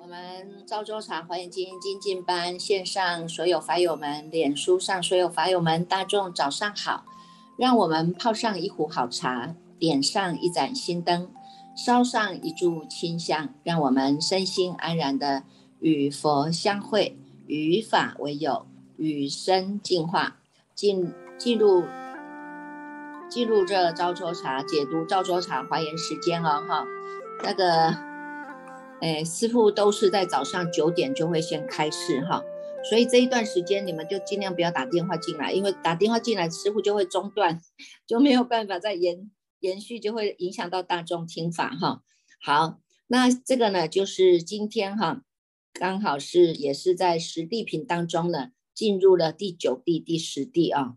我们赵州茶华严经精进班线上所有法友们，脸书上所有法友们，大众早上好！让我们泡上一壶好茶，点上一盏心灯，烧上一炷清香，让我们身心安然的与佛相会，与法为友，与生进化，进进入进入这赵州茶解读赵州茶还原时间哦，哈，那个。哎，师傅都是在早上九点就会先开示哈，所以这一段时间你们就尽量不要打电话进来，因为打电话进来师傅就会中断，就没有办法再延延续，就会影响到大众听法哈。好，那这个呢，就是今天哈，刚好是也是在十地品当中呢，进入了第九地、第十地啊。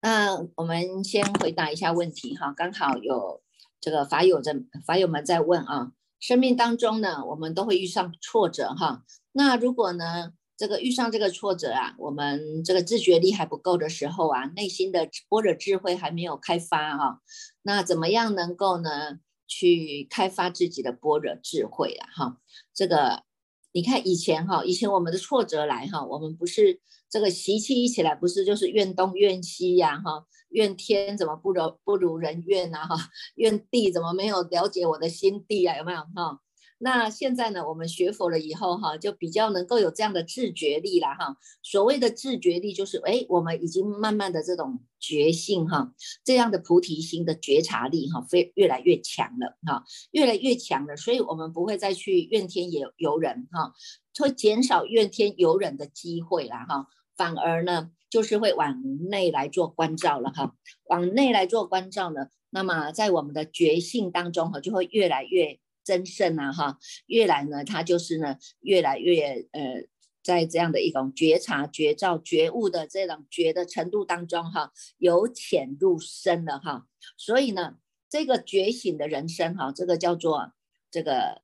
那我们先回答一下问题哈，刚好有这个法友在法友们在问啊。生命当中呢，我们都会遇上挫折哈。那如果呢，这个遇上这个挫折啊，我们这个自觉力还不够的时候啊，内心的般若智慧还没有开发哈，那怎么样能够呢，去开发自己的般若智慧啊？哈，这个你看以前哈，以前我们的挫折来哈，我们不是这个习气一起来，不是就是怨东怨西呀哈。怨天怎么不如不如人愿呐哈？怨地怎么没有了解我的心地啊？有没有哈？那现在呢？我们学佛了以后哈，就比较能够有这样的自觉力了哈。所谓的自觉力，就是哎，我们已经慢慢的这种觉性哈，这样的菩提心的觉察力哈，非越来越强了哈，越来越强了。所以我们不会再去怨天尤尤人哈，会减少怨天尤人的机会了哈，反而呢。就是会往内来做关照了哈，往内来做关照呢，那么在我们的觉性当中哈，就会越来越增盛啊哈，越来呢，它就是呢，越来越呃，在这样的一种觉察、觉照、觉悟的这种觉的程度当中哈，由浅入深了哈，所以呢，这个觉醒的人生哈，这个叫做这个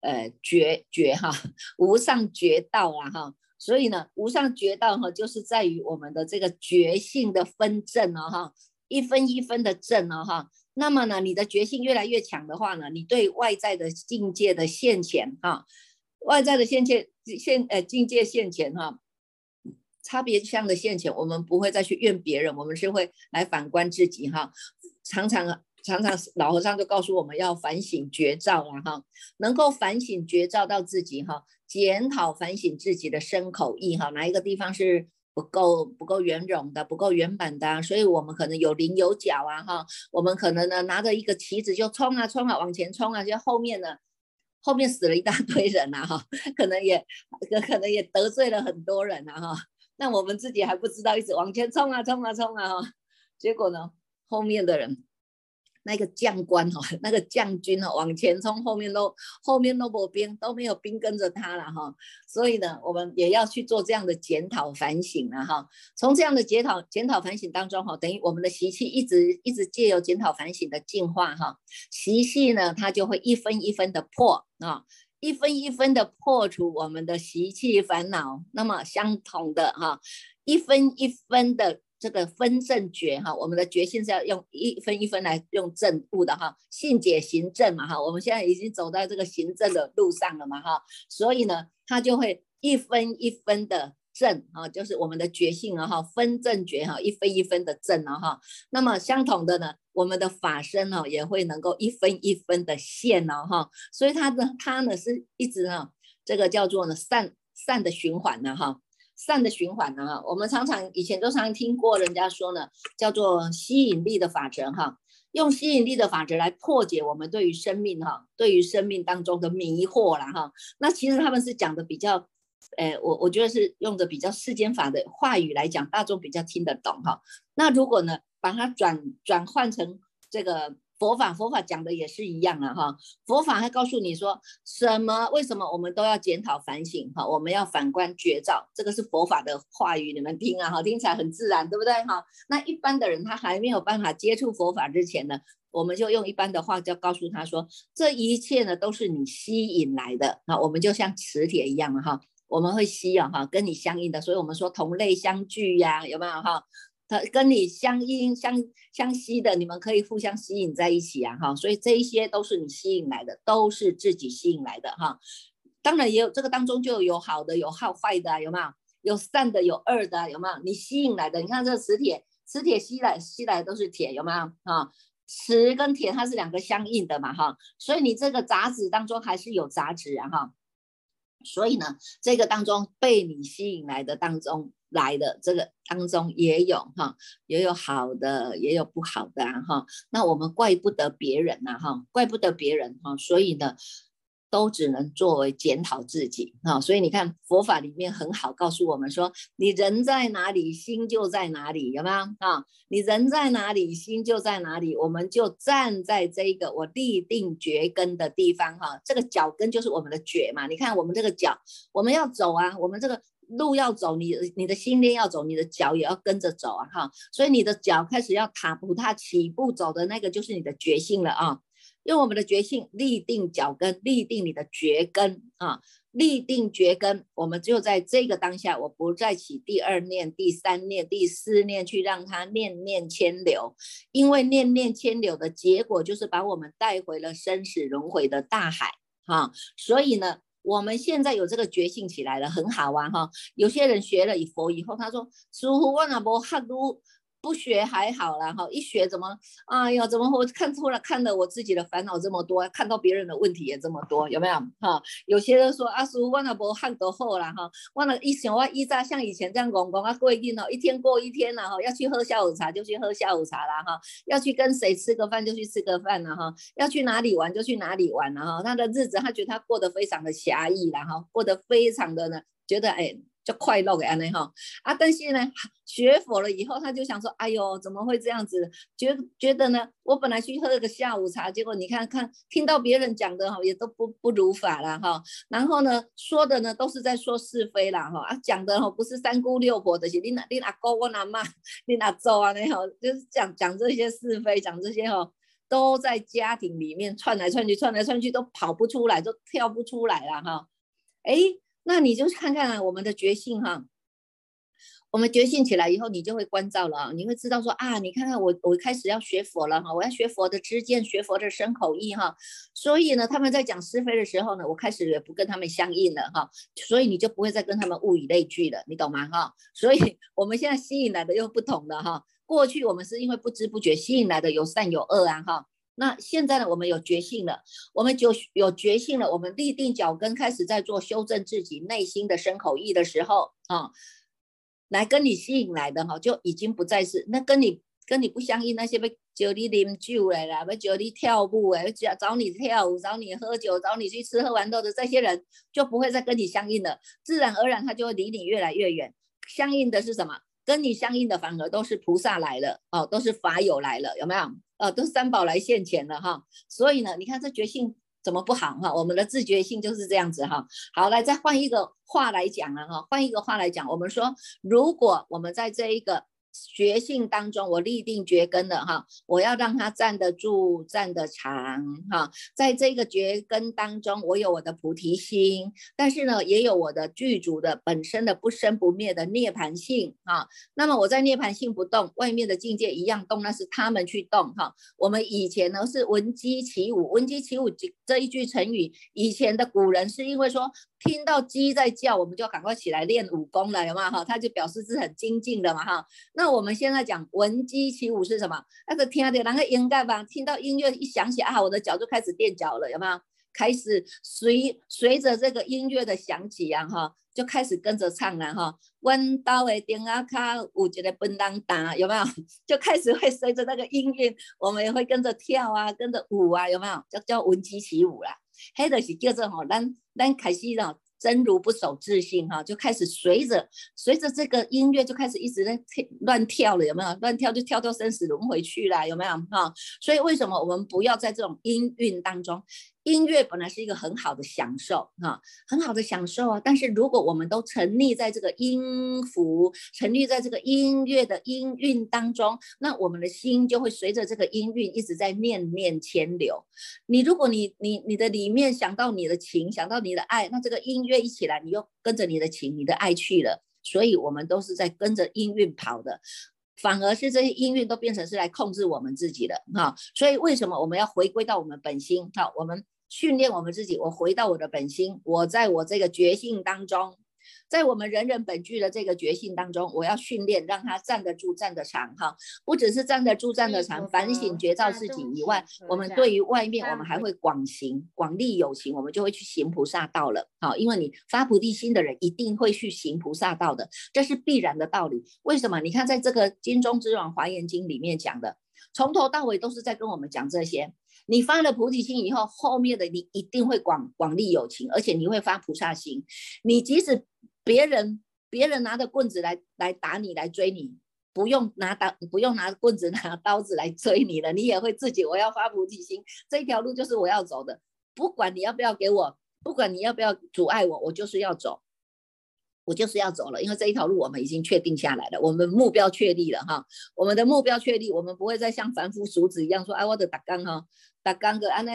呃觉觉哈，无上觉道啊哈。所以呢，无上觉道哈，就是在于我们的这个觉性的分正哦哈，一分一分的正哦哈。那么呢，你的觉性越来越强的话呢，你对外在的境界的现前哈，外在的现前现呃境界现前哈，差别相的现前，我们不会再去怨别人，我们是会来反观自己哈，常常。常常老和尚就告诉我们要反省觉照了哈，能够反省觉照到自己哈，检讨反省自己的身口意哈，哪一个地方是不够不够圆融的，不够圆满的，所以我们可能有棱有角啊哈，我们可能呢拿着一个旗子就冲啊冲啊往前冲啊，就后面呢后面死了一大堆人呐哈，可能也可可能也得罪了很多人啊哈，那我们自己还不知道，一直往前冲啊冲啊冲啊哈，结果呢后面的人。那个将官哈，那个将军哈，往前冲，后面都后面都没兵，都没有兵跟着他了哈。所以呢，我们也要去做这样的检讨反省了哈。从这样的检讨检讨反省当中哈，等于我们的习气一直一直借由检讨反省的进化哈，习气呢它就会一分一分的破啊，一分一分的破除我们的习气烦恼。那么相同的哈，一分一分的。这个分正觉哈，我们的觉性是要用一分一分来用正悟的哈，信解行正嘛哈，我们现在已经走在这个行正的路上了嘛哈，所以呢，它就会一分一分的正啊，就是我们的觉性啊哈，分正觉哈，一分一分的正啊哈，那么相同的呢，我们的法身呢也会能够一分一分的现哦哈，所以它的它呢是一直呢，这个叫做呢善善的循环呢哈。善的循环呢？哈，我们常常以前都常听过人家说呢，叫做吸引力的法则哈，用吸引力的法则来破解我们对于生命哈，对于生命当中的迷惑了哈。那其实他们是讲的比较，呃，我我觉得是用的比较世间法的话语来讲，大众比较听得懂哈。那如果呢，把它转转换成这个。佛法佛法讲的也是一样啊哈，佛法还告诉你说什么？为什么我们都要检讨反省哈？我们要反观觉照，这个是佛法的话语，你们听啊哈，听起来很自然，对不对哈？那一般的人他还没有办法接触佛法之前呢，我们就用一般的话，就告诉他说，这一切呢都是你吸引来的。那我们就像磁铁一样哈，我们会吸啊哈，跟你相应的，所以我们说同类相聚呀，有没有哈？它跟你相应相相吸的，你们可以互相吸引在一起啊哈。所以这一些都是你吸引来的，都是自己吸引来的哈。当然也有这个当中就有好的，有好坏的，有没有？有善的，有恶的，有没有？你吸引来的，你看这个磁铁，磁铁吸来吸来都是铁，有没有？啊，磁跟铁它是两个相应的嘛，哈，所以你这个杂质当中还是有杂质啊，哈，所以呢，这个当中被你吸引来的当中来的这个当中也有哈，也有好的，也有不好的啊，哈，那我们怪不得别人呐，哈，怪不得别人哈，所以呢。都只能作为检讨自己啊，所以你看佛法里面很好告诉我们说，你人在哪里，心就在哪里，有没有啊？你人在哪里，心就在哪里，我们就站在这个我立定觉根的地方哈，这个脚跟就是我们的觉嘛。你看我们这个脚，我们要走啊，我们这个路要走，你你的心念要走，你的脚也要跟着走啊哈。所以你的脚开始要踏步，踏起步走的那个就是你的觉性了啊。用我们的觉性立定脚跟，立定你的绝根啊，立定绝根，我们就在这个当下，我不再起第二念、第三念、第四念去让它念念牵流，因为念念牵流的结果就是把我们带回了生死轮回的大海哈。所以呢，我们现在有这个觉醒起来了，很好啊哈。有些人学了佛以后，他说：“师傅，我那无哈都。”不学还好啦，哈，一学怎么，哎呀，怎么我看出了，看到我自己的烦恼这么多，看到别人的问题也这么多，有没有？哈，有些人说阿叔，我那不汉得好啦，哈，我那一想我一早像以前这样讲讲啊，规定哦，一天过一天了，哈，要去喝下午茶就去喝下午茶啦，哈，要去跟谁吃个饭就去吃个饭了，哈，要去哪里玩就去哪里玩了，哈，他的日子他觉得他过得非常的侠义了，哈，过得非常的呢，觉得哎。就快乐给安内哈啊！但是呢，学佛了以后，他就想说：“哎呦，怎么会这样子？觉觉得呢？我本来去喝个下午茶，结果你看看，听到别人讲的哈，也都不不如法了哈。然后呢，说的呢都是在说是非啦哈啊，讲的哈不是三姑六婆的些，你拿你哪哥我哪妈，你拿走啊？那哈就是讲讲这些是非，讲这些哈，都在家庭里面串来串去，串来串去都跑不出来，都跳不出来了哈。哎。那你就看看我们的觉性哈，我们觉性起来以后，你就会关照了啊，你会知道说啊，你看看我，我开始要学佛了哈，我要学佛的知见，学佛的身口意哈，所以呢，他们在讲是非的时候呢，我开始也不跟他们相应了哈，所以你就不会再跟他们物以类聚了，你懂吗哈？所以 我们现在吸引来的又不同了哈，过去我们是因为不知不觉吸引来的有善有恶啊哈。那现在呢？我们有觉性了，我们就有觉性了。我们立定脚跟，开始在做修正自己内心的身口意的时候啊，来跟你吸引来的哈，就已经不再是那跟你跟你不相应那些被叫你啉酒来了，被叫你跳舞哎，找找你跳舞，找你喝酒，找你去吃喝玩乐的这些人，就不会再跟你相应了。自然而然，他就会离你越来越远。相应的是什么？跟你相应的反而都是菩萨来了哦，都是法友来了，有没有？呃，都三宝来现钱了哈。所以呢，你看这觉性怎么不好哈？我们的自觉性就是这样子哈。好，来再换一个话来讲了哈，换一个话来讲，我们说，如果我们在这一个。觉性当中，我立定觉根的哈，我要让它站得住、站得长哈。在这个觉根当中，我有我的菩提心，但是呢，也有我的具足的本身的不生不灭的涅槃性哈。那么我在涅槃性不动，外面的境界一样动，那是他们去动哈。我们以前呢是闻鸡起舞，闻鸡起舞这这一句成语，以前的古人是因为说听到鸡在叫，我们就赶快起来练武功了，有没有哈？他就表示是很精进的嘛哈。那我们现在讲闻鸡起舞是什么？那个听的那个音乐吧，听到音乐一响起啊，我的脚就开始垫脚了，有没有？开始随随着这个音乐的响起啊，哈，就开始跟着唱了哈。闻到的丁啊卡，我觉得奔当打，有没有？就开始会随着那个音乐，我们也会跟着跳啊，跟着舞啊，有没有？叫叫闻鸡起舞啦，黑的是叫做吼，咱咱开始了。真如不守自信哈，就开始随着随着这个音乐就开始一直在乱跳了，有没有？乱跳就跳到生死轮回去了，有没有？哈，所以为什么我们不要在这种音韵当中？音乐本来是一个很好的享受哈，很好的享受啊。但是如果我们都沉溺在这个音符，沉溺在这个音乐的音韵当中，那我们的心就会随着这个音韵一直在念念牵流。你如果你你你的里面想到你的情，想到你的爱，那这个音乐一起来，你又跟着你的情、你的爱去了。所以，我们都是在跟着音韵跑的。反而是这些音韵都变成是来控制我们自己的哈，所以为什么我们要回归到我们本心？哈，我们训练我们自己，我回到我的本心，我在我这个觉性当中。在我们人人本具的这个觉性当中，我要训练让他站得住、站得长，哈，不只是站得住、站得长，反省觉照自己以外，我们对于外面，我们还会广行、广利有情，我们就会去行菩萨道了，好，因为你发菩提心的人一定会去行菩萨道的，这是必然的道理。为什么？你看，在这个金中之王华严经里面讲的，从头到尾都是在跟我们讲这些。你发了菩提心以后，后面的你一定会广广利有情，而且你会发菩萨心。你即使别人别人拿着棍子来来打你来追你，不用拿刀不用拿棍子拿刀子来追你了，你也会自己我要发菩提心，这一条路就是我要走的，不管你要不要给我，不管你要不要阻碍我，我就是要走，我就是要走了，因为这一条路我们已经确定下来了，我们目标确立了哈，我们的目标确立，我们不会再像凡夫俗子一样说，哎，我的打刚哈，打刚个安尼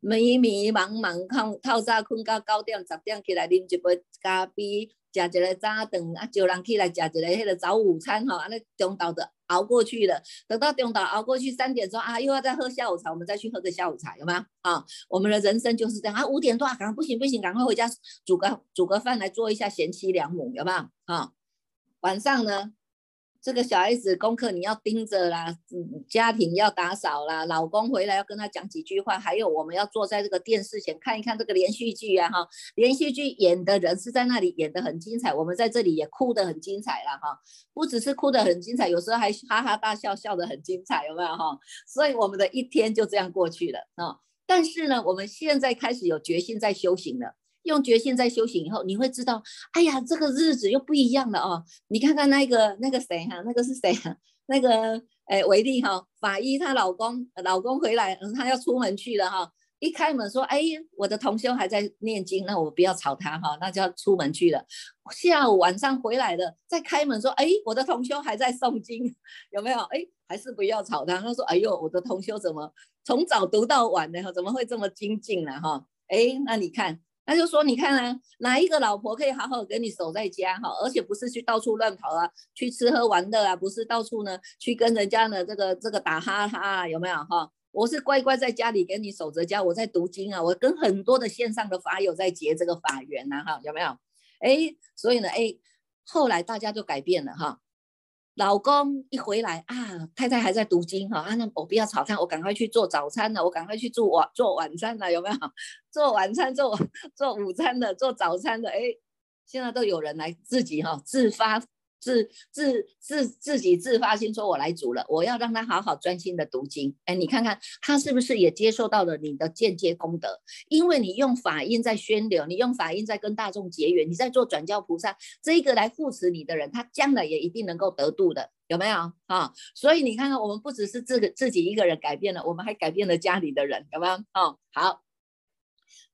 迷迷茫茫，靠套扎困到高点十点起来，啉一杯咖啡。食一个早顿，啊，叫人起来食一个迄个早午餐哈，安尼中昼的熬过去了，等到中昼熬过去三点钟啊，又要再喝下午茶，我们再去喝个下午茶，有吗？啊，我们的人生就是这样啊，五点多啊，赶不行不行，赶快回家煮个煮个饭来做一下贤妻良母，有没有？啊，晚上呢？这个小孩子功课你要盯着啦，嗯，家庭要打扫啦，老公回来要跟他讲几句话，还有我们要坐在这个电视前看一看这个连续剧啊，哈，连续剧演的人是在那里演的很精彩，我们在这里也哭得很精彩了哈，不只是哭得很精彩，有时候还哈哈大笑，笑得很精彩，有没有哈？所以我们的一天就这样过去了啊，但是呢，我们现在开始有决心在修行了。用决心在修行以后，你会知道，哎呀，这个日子又不一样了哦。你看看那个那个谁哈，那个是谁啊？那个哎，维利哈，法医她老公，老公回来，他要出门去了哈。一开门说，哎，我的同修还在念经，那我不要吵他哈，那就要出门去了。下午晚上回来了，再开门说，哎，我的同修还在诵经，有没有？哎，还是不要吵他。他说，哎呦，我的同修怎么从早读到晚的哈？怎么会这么精进呢？哈，哎，那你看。他就说：“你看啊，哪一个老婆可以好好跟你守在家哈，而且不是去到处乱跑啊，去吃喝玩乐啊，不是到处呢去跟人家呢这个这个打哈哈，有没有哈？我是乖乖在家里给你守着家，我在读经啊，我跟很多的线上的法友在结这个法缘呐哈，有没有？哎，所以呢，哎，后来大家就改变了哈。”老公一回来啊，太太还在读经哈啊，那我不要炒菜，我赶快去做早餐了，我赶快去做晚做晚餐了，有没有？做晚餐、做做午餐的、做早餐的，哎，现在都有人来自己哈自发。自自自自己自发心说：“我来煮了，我要让他好好专心的读经。”哎，你看看他是不是也接受到了你的间接功德？因为你用法音在宣流，你用法音在跟大众结缘，你在做转教菩萨，这一个来护持你的人，他将来也一定能够得度的，有没有啊？所以你看看，我们不只是自个自己一个人改变了，我们还改变了家里的人，有没有？哦，好。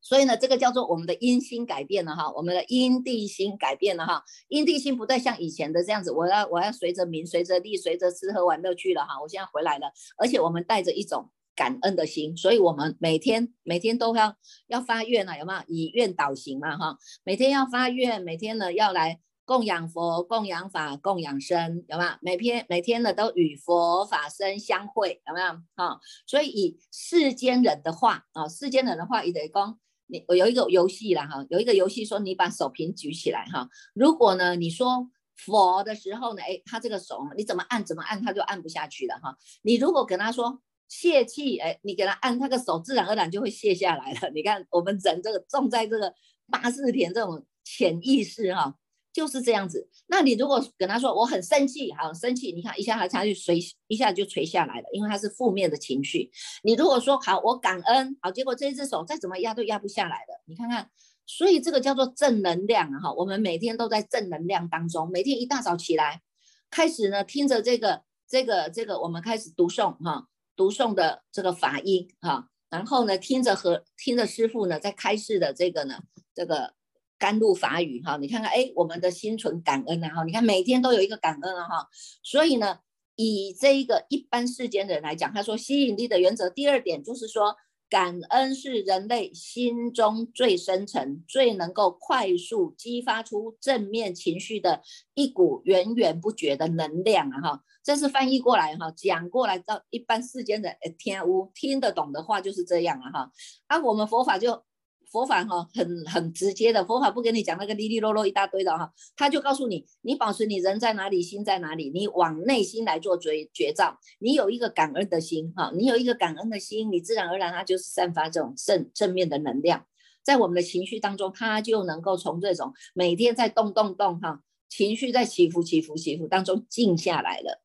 所以呢，这个叫做我们的因心改变了哈，我们的因地心改变了哈，因地心不再像以前的这样子，我要我要随着名随着利随着吃喝玩乐去了哈，我现在回来了，而且我们带着一种感恩的心，所以我们每天每天都要要发愿啊，有没有以愿导行嘛哈，每天要发愿，每天呢要来供养佛、供养法、供养身，有没有？每天每天呢都与佛法身相会，有没有？哈，所以以世间人的话啊，世间人的话也得讲。你我有一个游戏啦哈，有一个游戏说你把手平举起来哈，如果呢你说佛的时候呢，哎，他这个手你怎么按怎么按他就按不下去了哈。你如果跟他说泄气，哎，你给他按他个手，自然而然就会泄下来了。你看我们人这个重在这个八字田这种潜意识哈。就是这样子。那你如果跟他说我很生气，好生气，你看一下他他就垂一下就垂下来了，因为他是负面的情绪。你如果说好我感恩，好，结果这一只手再怎么压都压不下来的。你看看，所以这个叫做正能量啊！哈，我们每天都在正能量当中，每天一大早起来，开始呢听着这个这个这个，我们开始读诵哈，读诵的这个法音哈。然后呢，听着和听着师傅呢在开示的这个呢，这个甘露法语哈，你看看，哎，我们的心存感恩啊哈，你看每天都有一个感恩啊哈，所以呢，以这一个一般世间人来讲，他说吸引力的原则第二点就是说。感恩是人类心中最深沉、最能够快速激发出正面情绪的一股源源不绝的能量啊！哈，这是翻译过来哈，讲过来到一般世间的天屋听得懂的话就是这样了哈。啊，我们佛法就。佛法哈很很直接的，佛法不跟你讲那个哩哩啰啰一大堆的哈，他就告诉你，你保持你人在哪里，心在哪里，你往内心来做觉觉照，你有一个感恩的心哈，你有一个感恩的心，你自然而然它就是散发这种正正面的能量，在我们的情绪当中，它就能够从这种每天在动动动哈，情绪在起伏起伏起伏当中静下来了。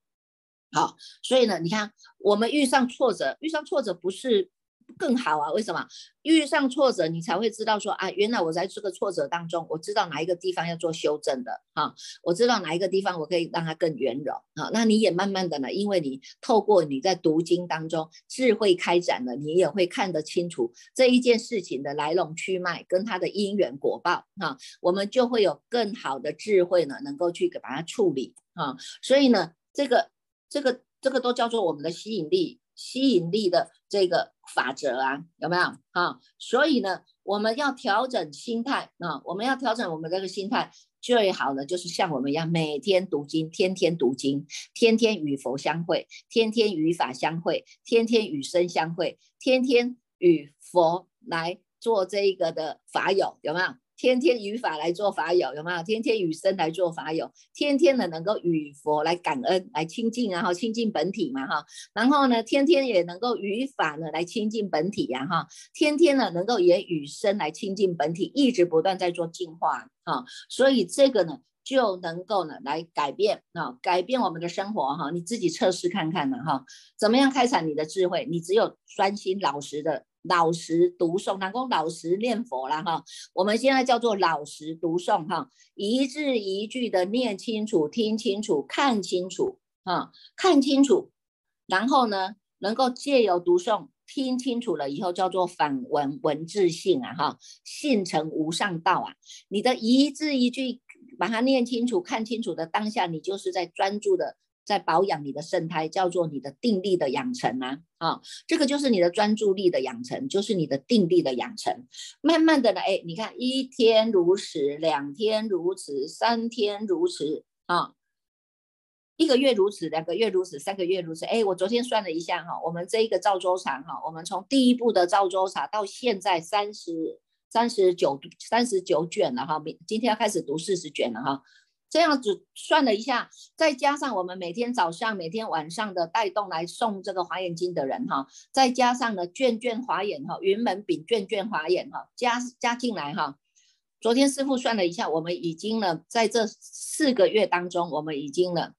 好，所以呢，你看我们遇上挫折，遇上挫折不是。更好啊？为什么遇上挫折，你才会知道说啊，原来我在这个挫折当中，我知道哪一个地方要做修正的哈，我知道哪一个地方我可以让它更圆融啊。那你也慢慢的呢，因为你透过你在读经当中智慧开展了，你也会看得清楚这一件事情的来龙去脉跟它的因缘果报哈，我们就会有更好的智慧呢，能够去给把它处理啊。所以呢，这个这个这个都叫做我们的吸引力。吸引力的这个法则啊，有没有啊？所以呢，我们要调整心态啊，我们要调整我们这个心态，最好的就是像我们一样，每天读经，天天读经，天天与佛相会，天天与法相会，天天与生相会，天天与佛来做这一个的法友，有没有？天天与法来做法友，有没有？天天与生来做法友，天天的能够与佛来感恩、来亲近，然后亲近本体嘛，哈。然后呢，天天也能够与法呢来亲近本体呀，哈。天天呢能够也与生来亲近本体，一直不断在做进化，哈。所以这个呢就能够呢来改变啊，改变我们的生活，哈。你自己测试看看呢，哈，怎么样开展你的智慧？你只有专心老实的。老实读诵，南宫老实念佛了哈。我们现在叫做老实读诵哈，一字一句的念清楚、听清楚、看清楚啊，看清楚。然后呢，能够借由读诵听清楚了以后，叫做反文文字性啊哈，信成无上道啊。你的一字一句把它念清楚、看清楚的当下，你就是在专注的。在保养你的肾胎，叫做你的定力的养成啊，啊，这个就是你的专注力的养成，就是你的定力的养成。慢慢的呢，哎，你看一天如此，两天如此，三天如此，啊，一个月如此，两个月如此，三个月如此。哎，我昨天算了一下哈，我们这一个赵州茶哈，我们从第一步的赵州茶到现在三十三十九三十九卷了哈，明今天要开始读四十卷了哈。这样子算了一下，再加上我们每天早上、每天晚上的带动来送这个华严经的人哈，再加上呢卷卷华严哈，云门饼卷卷华严哈，加加进来哈。昨天师傅算了一下，我们已经呢在这四个月当中，我们已经呢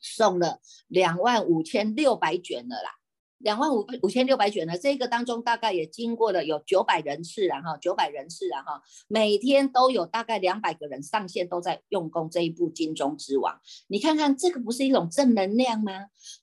送了两万五千六百卷了啦。两万五五千六百卷呢，这个当中大概也经过了有九百人次然后九百人次然后每天都有大概两百个人上线都在用功这一部金钟之王，你看看这个不是一种正能量吗？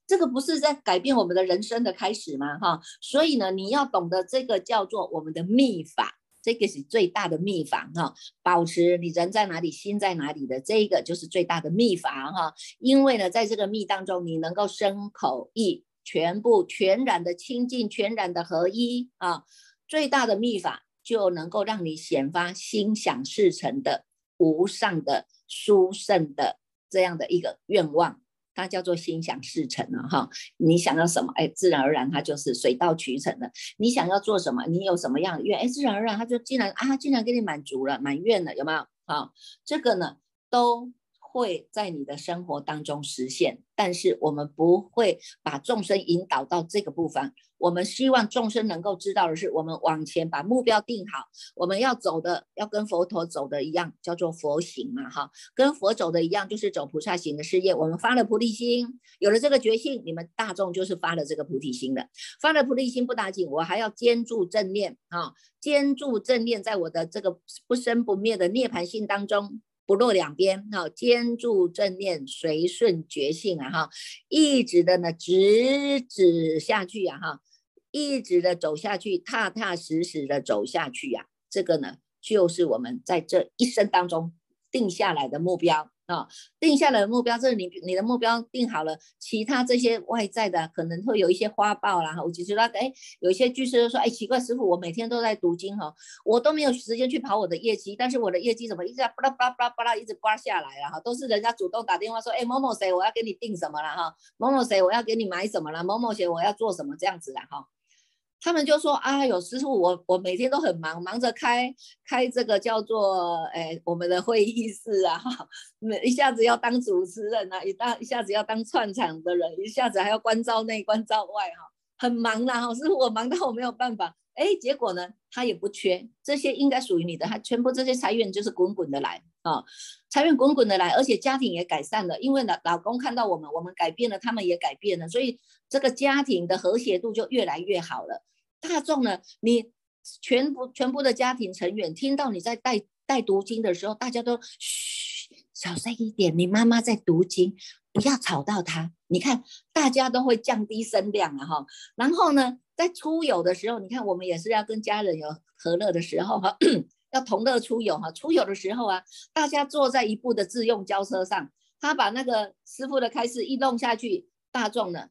这个不是在改变我们的人生的开始吗？哈，所以呢，你要懂得这个叫做我们的秘法，这个是最大的秘法哈，保持你人在哪里，心在哪里的这一个就是最大的秘法哈，因为呢，在这个秘当中，你能够身口意。全部全然的清净，全然的合一啊！最大的秘法就能够让你显发心想事成的无上的殊胜的这样的一个愿望，它叫做心想事成了哈！你想要什么，哎，自然而然它就是水到渠成的。你想要做什么，你有什么样的愿，哎，自然而然它就竟然啊，竟然给你满足了，满愿了，有没有？好，这个呢都。会在你的生活当中实现，但是我们不会把众生引导到这个部分。我们希望众生能够知道的是，我们往前把目标定好，我们要走的要跟佛陀走的一样，叫做佛行嘛，哈，跟佛走的一样，就是走菩萨行的事业。我们发了菩提心，有了这个决心，你们大众就是发了这个菩提心的。发了菩提心不打紧，我还要坚住正念啊，坚住正念，在我的这个不生不灭的涅盘性当中。不落两边，哈，坚住正念，随顺觉性啊，哈，一直的呢直指下去啊，哈，一直的走下去，踏踏实实的走下去呀。这个呢，就是我们在这一生当中定下来的目标。啊，定下来的目标，这是你你的目标定好了，其他这些外在的可能会有一些花报啦。我就知道，哎，有些居士说，哎，奇怪，师傅，我每天都在读经哈，我都没有时间去跑我的业绩，但是我的业绩怎么一直巴拉巴拉巴拉巴拉一直刮下来了哈，都是人家主动打电话说，哎，某某谁，我要给你定什么了哈，某某谁，我要给你买什么了，某某谁，我要做什么这样子的哈。他们就说啊，有师傅，我我每天都很忙，忙着开开这个叫做诶我们的会议室啊，哈，一下子要当主持人啊，一当一下子要当串场的人，一下子还要关照内关照外哈，很忙啦哈，师傅我忙到我没有办法，哎，结果呢他也不缺这些，应该属于你的，他全部这些财源就是滚滚的来啊，财源滚滚的来，而且家庭也改善了，因为老老公看到我们，我们改变了，他们也改变了，所以这个家庭的和谐度就越来越好了。大众呢？你全部全部的家庭成员听到你在带带读经的时候，大家都嘘，小声一点。你妈妈在读经，不要吵到她。你看，大家都会降低声量啊哈。然后呢，在出游的时候，你看我们也是要跟家人有和乐的时候哈，要同乐出游哈。出游的时候啊，大家坐在一部的自用轿车上，他把那个师傅的开示一弄下去，大众呢。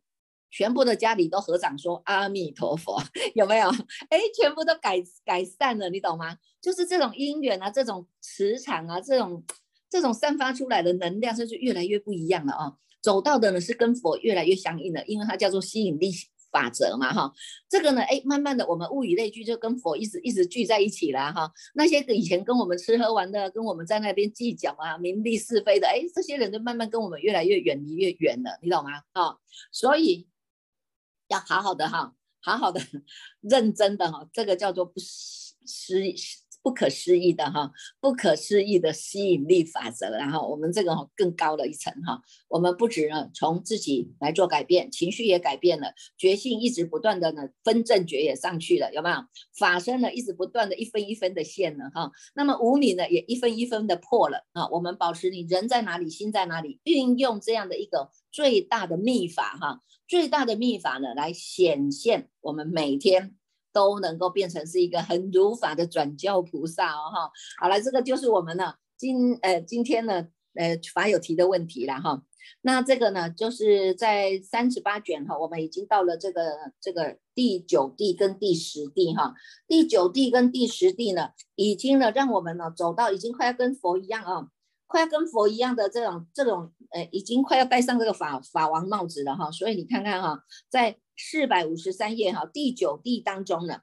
全部的家里都合掌说阿弥陀佛，有没有？哎，全部都改改善了，你懂吗？就是这种因缘啊，这种磁场啊，这种这种散发出来的能量，就是越来越不一样了啊。走到的呢是跟佛越来越相应的，因为它叫做吸引力法则嘛，哈。这个呢，哎，慢慢的我们物以类聚，就跟佛一直一直聚在一起了，哈。那些以前跟我们吃喝玩的，跟我们在那边计较啊、名利是非的，哎，这些人就慢慢跟我们越来越远离越远了，你懂吗？啊，所以。要好好的哈，好好的 认真的哈，这个叫做不失失不可思议的哈，不可思议的吸引力法则。然后我们这个更高了一层哈，我们不止呢从自己来做改变，情绪也改变了，觉性一直不断的呢分正觉也上去了，有没有？法身呢一直不断的一分一分的现了哈，那么无名呢也一分一分的破了啊。我们保持你人在哪里，心在哪里，运用这样的一个最大的秘法哈。最大的秘法呢，来显现我们每天都能够变成是一个很如法的转教菩萨哦哈。好了，这个就是我们呢今呃今天呢呃法友提的问题了哈。那这个呢就是在三十八卷哈，我们已经到了这个这个第九地跟第十地哈。第九地跟第十地呢，已经呢让我们呢走到已经快要跟佛一样啊。快要跟佛一样的这种这种，呃，已经快要戴上这个法法王帽子了哈。所以你看看哈，在四百五十三页哈，第九地当中呢，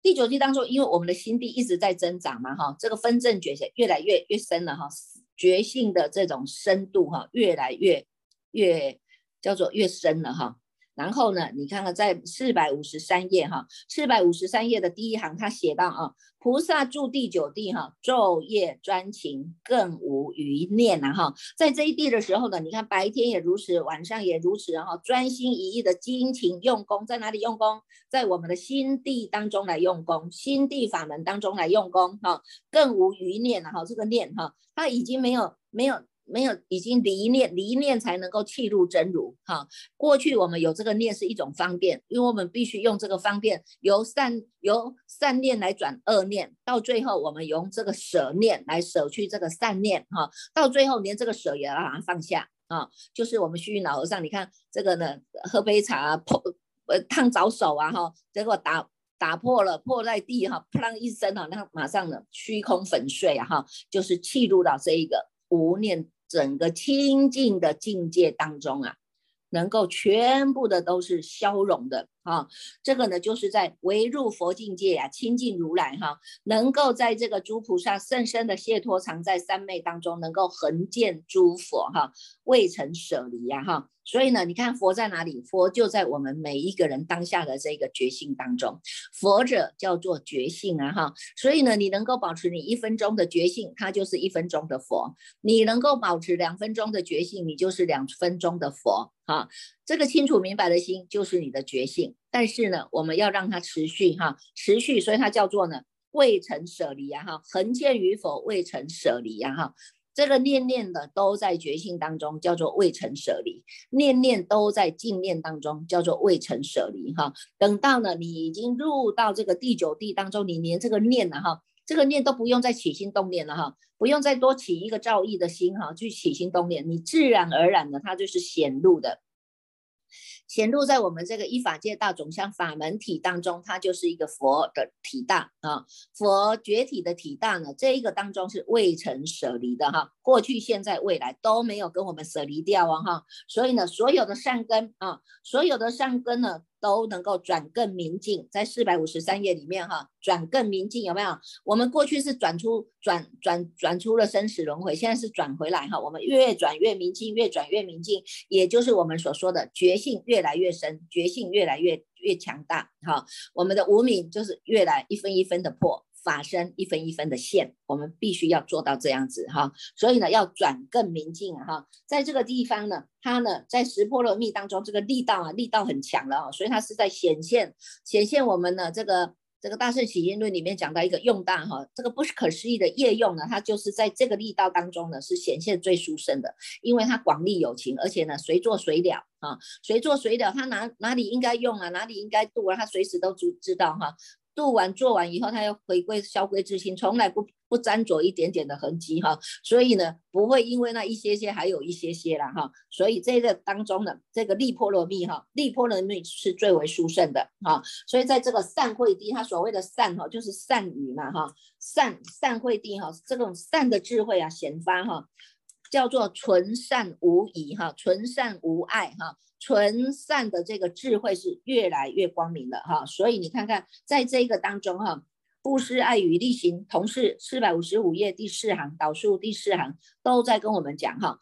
第九地当中，因为我们的心地一直在增长嘛哈，这个分正觉越来越越深了哈，觉性的这种深度哈，越来越越叫做越深了哈。然后呢，你看看在四百五十三页哈，四百五十三页的第一行，他写到啊，菩萨住第九地哈，昼夜专情，更无余念呐哈。在这一地的时候呢，你看白天也如此，晚上也如此，然后专心一意的精勤用功，在哪里用功？在我们的心地当中来用功，心地法门当中来用功哈，更无余念了哈。这个念哈，他已经没有没有。没有，已经离念，离念才能够契入真如。哈，过去我们有这个念是一种方便，因为我们必须用这个方便，由善由善念来转恶念，到最后我们用这个舍念来舍去这个善念。哈，到最后连这个舍也要把它放下。啊，就是我们须臾老和尚，你看这个呢，喝杯茶破呃烫着手啊，哈，结果打打破了破在地哈，砰一声啊，那马上呢虚空粉碎啊，哈，就是契入到这一个。无念整个清净的境界当中啊，能够全部的都是消融的啊，这个呢就是在唯入佛境界啊，清净如来哈，能够在这个诸菩萨甚深的解脱藏在三昧当中，能够横见诸佛哈，未曾舍离呀哈。所以呢，你看佛在哪里？佛就在我们每一个人当下的这个觉性当中。佛者叫做觉性啊，哈。所以呢，你能够保持你一分钟的觉性，它就是一分钟的佛；你能够保持两分钟的觉性，你就是两分钟的佛。啊，这个清楚明白的心就是你的觉性。但是呢，我们要让它持续哈，持续，所以它叫做呢未曾舍离啊，哈，恒见与否未曾舍离啊，哈。这个念念的都在觉性当中，叫做未曾舍离；念念都在净念当中，叫做未曾舍离。哈，等到呢，你已经入到这个第九地当中，你连这个念呢，哈，这个念都不用再起心动念了，哈，不用再多起一个造意的心，哈，去起心动念，你自然而然的，它就是显露的。显露在我们这个依法界大种相法门体当中，它就是一个佛的体大啊，佛觉体的体大呢，这一个当中是未曾舍离的哈，过去、现在、未来都没有跟我们舍离掉啊哈，所以呢，所有的善根啊，所有的善根呢。都能够转更明净，在四百五十三页里面哈，转更明净有没有？我们过去是转出转转转出了生死轮回，现在是转回来哈，我们越转越明净，越转越明净，也就是我们所说的觉性越来越深，觉性越来越越强大哈，我们的无名就是越来一分一分的破。法身一分一分的现，我们必须要做到这样子哈，所以呢，要转更明净哈，在这个地方呢，它呢在十波罗蜜当中，这个力道啊，力道很强了啊，所以它是在显现显现我们呢这个这个大圣起因论里面讲到一个用大哈，这个不可思议的业用呢，它就是在这个力道当中呢是显现最殊胜的，因为它广利有情，而且呢随做随了啊，随做随了，它哪哪里应该用啊，哪里应该度啊，它随时都知知道哈。度完做完以后，他要回归消归自心，从来不不沾着一点点的痕迹哈，所以呢，不会因为那一些些还有一些些了哈，所以这个当中的，这个利波罗蜜哈，利波罗蜜是最为殊胜的哈，所以在这个善慧地，他所谓的善哈，就是善语嘛哈，善善慧地哈，这种善的智慧啊显发哈，叫做纯善无疑哈，纯善无爱哈。纯善的这个智慧是越来越光明了哈，所以你看看在这个当中哈，布施爱与力行同是四百五十五页第四行导数第四行都在跟我们讲哈，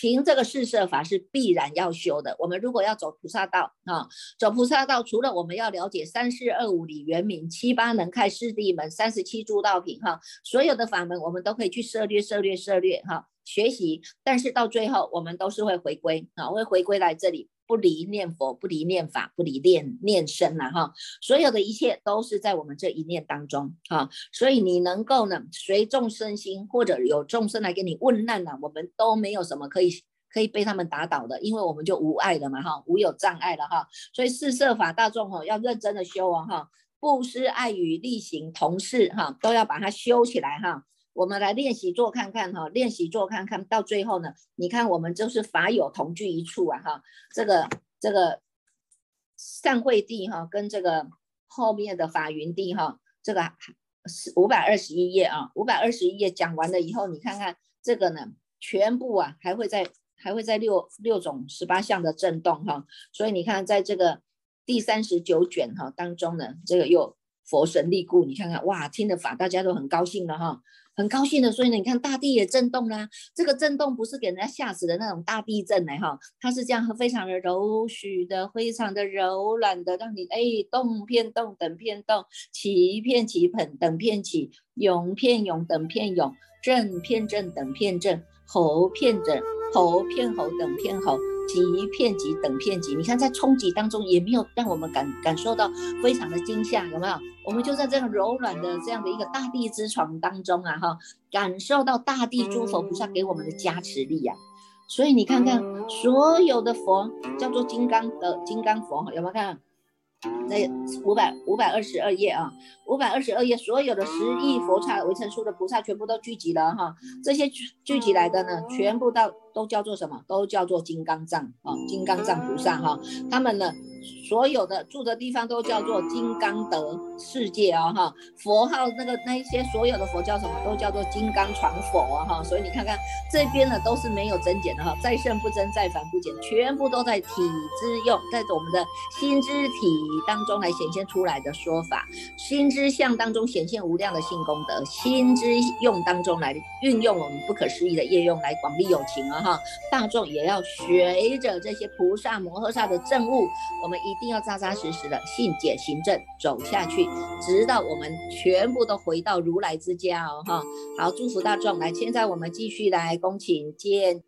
行这个四摄法是必然要修的。我们如果要走菩萨道啊，走菩萨道，除了我们要了解三四二五理原名七八能开四地门三十七诸道品哈，所有的法门我们都可以去涉略涉略涉略哈学习，但是到最后我们都是会回归啊，会回归来这里。不离念佛，不离念法，不离念念身呐哈，所有的一切都是在我们这一念当中哈，所以你能够呢随众生心，或者有众生来给你问难呢，我们都没有什么可以可以被他们打倒的，因为我们就无碍的嘛哈，无有障碍了哈，所以四摄法大众哈要认真的修啊哈，布施爱与力行同事哈，都要把它修起来哈。我们来练习做看看哈，练习做看看到最后呢，你看我们就是法有同居一处啊哈，这个这个善会地哈，跟这个后面的法云地哈，这个是五百二十一页啊，五百二十一页讲完了以后，你看看这个呢，全部啊还会在还会在六六种十八项的震动哈，所以你看在这个第三十九卷哈当中呢，这个又佛神力故，你看看哇，听的法大家都很高兴了哈。很高兴的，所以呢，你看大地也震动啦。这个震动不是给人家吓死的那种大地震来，哈，它是这样非常的柔许的，非常的柔软的，让你哎动片动等片动，起片起等等片起，涌片涌等片涌，震片震等片震，吼片震吼片吼等片吼。几片级等片级，你看在冲击当中也没有让我们感感受到非常的惊吓，有没有？我们就在这样柔软的这样的一个大地之床当中啊，哈，感受到大地诸佛菩萨给我们的加持力呀。所以你看看所有的佛叫做金刚的金刚佛，有没有看？在五百五百二十二页啊，五百二十二页，所有的十亿佛刹维生素的菩萨全部都聚集了哈，这些聚聚集来的呢，全部到都叫做什么？都叫做金刚藏啊，金刚藏菩萨哈，他们呢？所有的住的地方都叫做金刚德世界哦，哈，佛号那个那一些所有的佛叫什么？都叫做金刚传佛啊，哈，所以你看看这边呢都是没有增减的哈，再胜不增，再凡不减，全部都在体之用，在我们的心之体当中来显现出来的说法，心之相当中显现无量的性功德，心之用当中来运用我们不可思议的业用来广利有情啊，哈，大众也要随着这些菩萨摩诃萨的证悟。我们一一定要扎扎实实的信解行正走下去，直到我们全部都回到如来之家哦哈。好，祝福大众来，现在我们继续来恭请见。